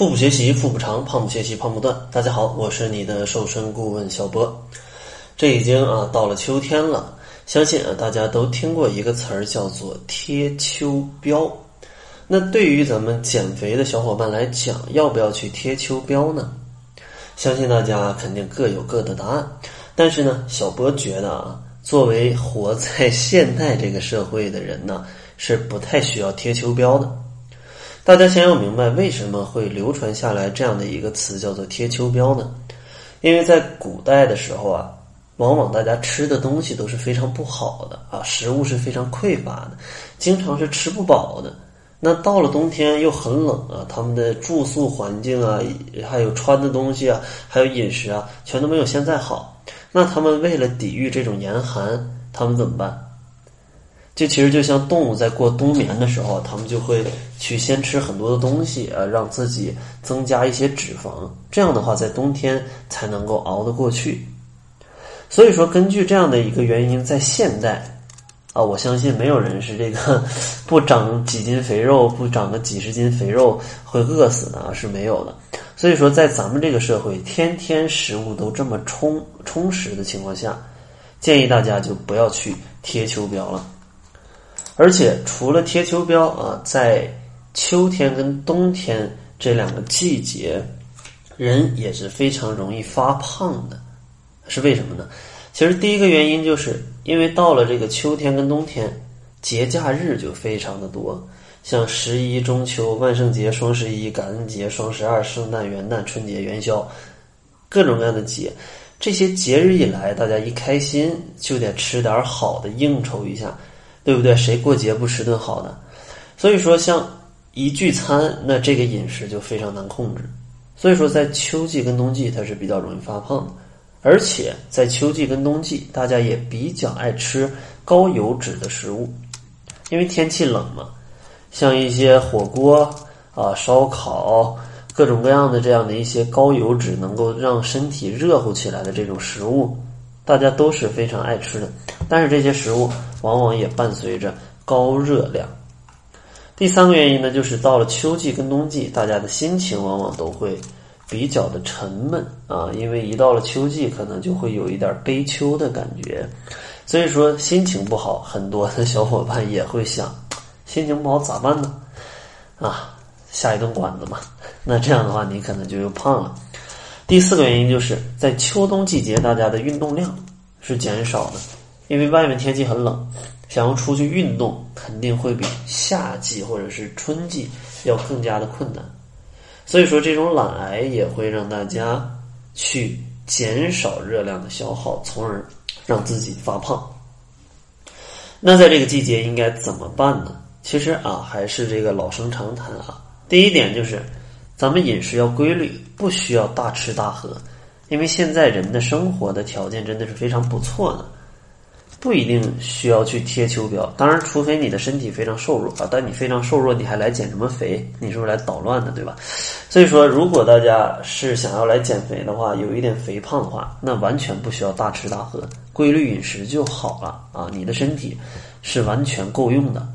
腹部学习腹部长，胖不学习胖不断。大家好，我是你的瘦身顾问小波。这已经啊到了秋天了，相信啊大家都听过一个词儿叫做贴秋膘。那对于咱们减肥的小伙伴来讲，要不要去贴秋膘呢？相信大家肯定各有各的答案。但是呢，小波觉得啊，作为活在现代这个社会的人呢，是不太需要贴秋膘的。大家先要明白为什么会流传下来这样的一个词叫做贴秋膘呢？因为在古代的时候啊，往往大家吃的东西都是非常不好的啊，食物是非常匮乏的，经常是吃不饱的。那到了冬天又很冷啊，他们的住宿环境啊，还有穿的东西啊，还有饮食啊，全都没有现在好。那他们为了抵御这种严寒，他们怎么办？这其实就像动物在过冬眠的时候，他们就会去先吃很多的东西，呃，让自己增加一些脂肪，这样的话在冬天才能够熬得过去。所以说，根据这样的一个原因，在现代啊，我相信没有人是这个不长几斤肥肉，不长个几十斤肥肉会饿死的啊，是没有的。所以说，在咱们这个社会，天天食物都这么充充实的情况下，建议大家就不要去贴秋膘了。而且除了贴秋膘啊，在秋天跟冬天这两个季节，人也是非常容易发胖的，是为什么呢？其实第一个原因就是因为到了这个秋天跟冬天，节假日就非常的多，像十一、中秋、万圣节、双十一、感恩节、双十二、圣诞、元旦、春节、元宵，各种各样的节，这些节日一来，大家一开心就得吃点好的应酬一下。对不对？谁过节不吃顿好的？所以说，像一聚餐，那这个饮食就非常难控制。所以说，在秋季跟冬季，它是比较容易发胖的。而且在秋季跟冬季，大家也比较爱吃高油脂的食物，因为天气冷嘛。像一些火锅啊、烧烤，各种各样的这样的一些高油脂，能够让身体热乎起来的这种食物。大家都是非常爱吃的，但是这些食物往往也伴随着高热量。第三个原因呢，就是到了秋季跟冬季，大家的心情往往都会比较的沉闷啊，因为一到了秋季，可能就会有一点悲秋的感觉，所以说心情不好，很多的小伙伴也会想，心情不好咋办呢？啊，下一顿馆子嘛，那这样的话，你可能就又胖了。第四个原因就是在秋冬季节，大家的运动量是减少的，因为外面天气很冷，想要出去运动肯定会比夏季或者是春季要更加的困难，所以说这种懒癌也会让大家去减少热量的消耗，从而让自己发胖。那在这个季节应该怎么办呢？其实啊，还是这个老生常谈啊，第一点就是。咱们饮食要规律，不需要大吃大喝，因为现在人的生活的条件真的是非常不错的，不一定需要去贴秋膘。当然，除非你的身体非常瘦弱啊，但你非常瘦弱，你还来减什么肥？你是不是来捣乱的，对吧？所以说，如果大家是想要来减肥的话，有一点肥胖的话，那完全不需要大吃大喝，规律饮食就好了啊，你的身体是完全够用的。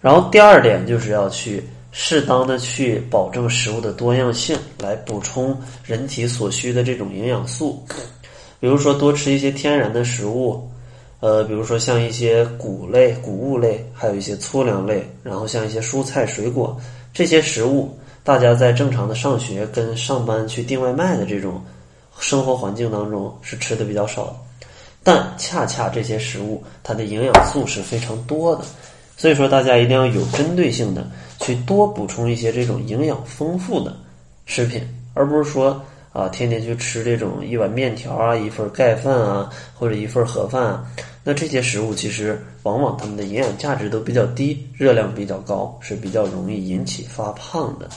然后第二点就是要去。适当的去保证食物的多样性，来补充人体所需的这种营养素，比如说多吃一些天然的食物，呃，比如说像一些谷类、谷物类，还有一些粗粮类，然后像一些蔬菜、水果这些食物，大家在正常的上学跟上班去订外卖的这种生活环境当中是吃的比较少的，但恰恰这些食物它的营养素是非常多的，所以说大家一定要有针对性的。去多补充一些这种营养丰富的食品，而不是说啊天天去吃这种一碗面条啊、一份盖饭啊或者一份盒饭啊。那这些食物其实往往它们的营养价值都比较低，热量比较高，是比较容易引起发胖的。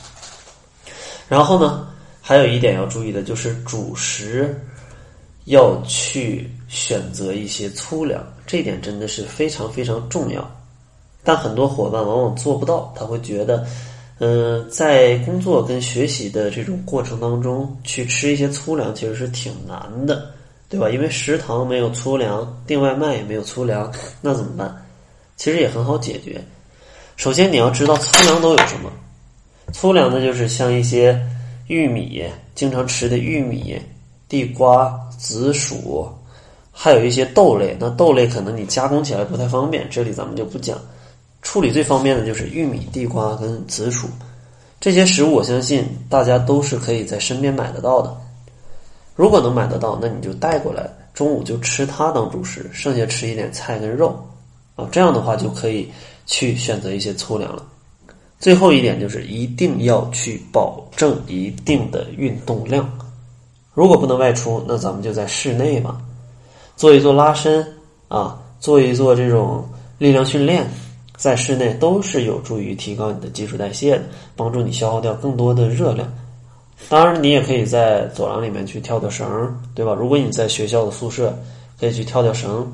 然后呢，还有一点要注意的就是主食要去选择一些粗粮，这点真的是非常非常重要。但很多伙伴往往做不到，他会觉得，嗯，在工作跟学习的这种过程当中，去吃一些粗粮其实是挺难的，对吧？因为食堂没有粗粮，订外卖也没有粗粮，那怎么办？其实也很好解决。首先你要知道粗粮都有什么，粗粮呢，就是像一些玉米，经常吃的玉米、地瓜、紫薯，还有一些豆类。那豆类可能你加工起来不太方便，这里咱们就不讲。处理最方便的就是玉米、地瓜跟紫薯这些食物，我相信大家都是可以在身边买得到的。如果能买得到，那你就带过来，中午就吃它当主食，剩下吃一点菜跟肉啊，这样的话就可以去选择一些粗粮了。最后一点就是一定要去保证一定的运动量。如果不能外出，那咱们就在室内吧，做一做拉伸啊，做一做这种力量训练，在室内都是有助于提高你的基础代谢的，帮助你消耗掉更多的热量。当然，你也可以在走廊里面去跳跳绳，对吧？如果你在学校的宿舍，可以去跳跳绳。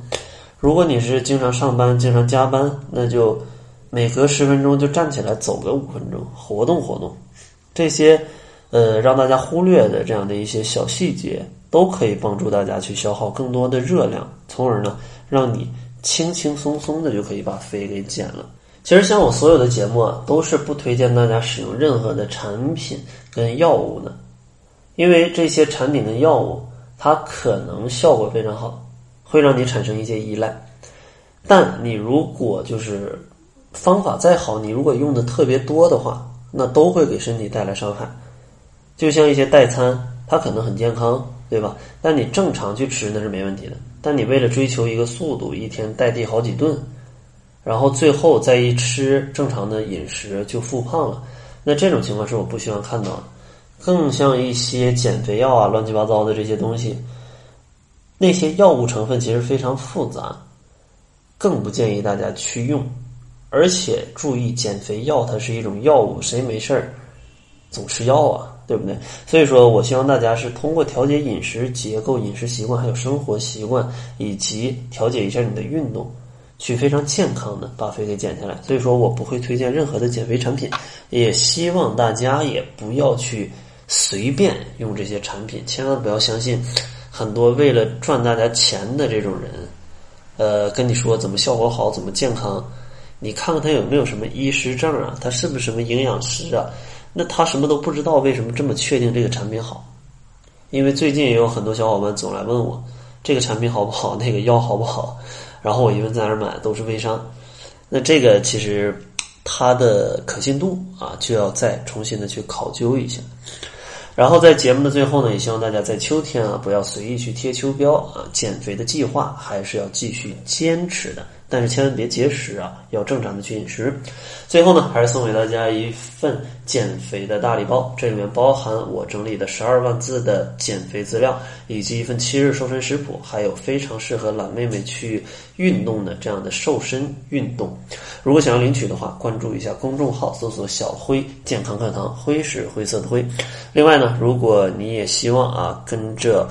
如果你是经常上班、经常加班，那就。每隔十分钟就站起来走个五分钟，活动活动，这些呃让大家忽略的这样的一些小细节，都可以帮助大家去消耗更多的热量，从而呢让你轻轻松松的就可以把肥给减了。其实像我所有的节目啊，都是不推荐大家使用任何的产品跟药物的，因为这些产品跟药物它可能效果非常好，会让你产生一些依赖，但你如果就是。方法再好，你如果用的特别多的话，那都会给身体带来伤害。就像一些代餐，它可能很健康，对吧？但你正常去吃那是没问题的。但你为了追求一个速度，一天代替好几顿，然后最后再一吃正常的饮食就复胖了，那这种情况是我不希望看到的。更像一些减肥药啊，乱七八糟的这些东西，那些药物成分其实非常复杂，更不建议大家去用。而且注意，减肥药它是一种药物，谁没事儿总吃药啊？对不对？所以说我希望大家是通过调节饮食结构、饮食习惯，还有生活习惯，以及调节一下你的运动，去非常健康的把肥给减下来。所以说我不会推荐任何的减肥产品，也希望大家也不要去随便用这些产品，千万不要相信很多为了赚大家钱的这种人，呃，跟你说怎么效果好，怎么健康。你看看他有没有什么医师证啊？他是不是什么营养师啊？那他什么都不知道，为什么这么确定这个产品好？因为最近也有很多小伙伴总来问我，这个产品好不好？那个药好不好？然后我一问在哪儿买，都是微商。那这个其实它的可信度啊，就要再重新的去考究一下。然后在节目的最后呢，也希望大家在秋天啊，不要随意去贴秋膘啊，减肥的计划还是要继续坚持的。但是千万别节食啊，要正常的去饮食。最后呢，还是送给大家一份减肥的大礼包，这里面包含我整理的十二万字的减肥资料，以及一份七日瘦身食谱，还有非常适合懒妹妹去运动的这样的瘦身运动。如果想要领取的话，关注一下公众号，搜索“小辉健康课堂”，灰是灰色的灰。另外呢，如果你也希望啊，跟着。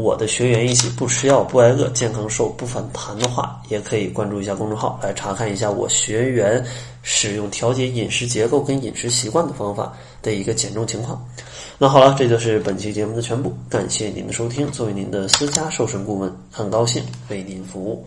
我的学员一起不吃药不挨饿健康瘦不反弹的话，也可以关注一下公众号来查看一下我学员使用调节饮食结构跟饮食习惯的方法的一个减重情况。那好了，这就是本期节目的全部，感谢您的收听。作为您的私家瘦身顾问，很高兴为您服务。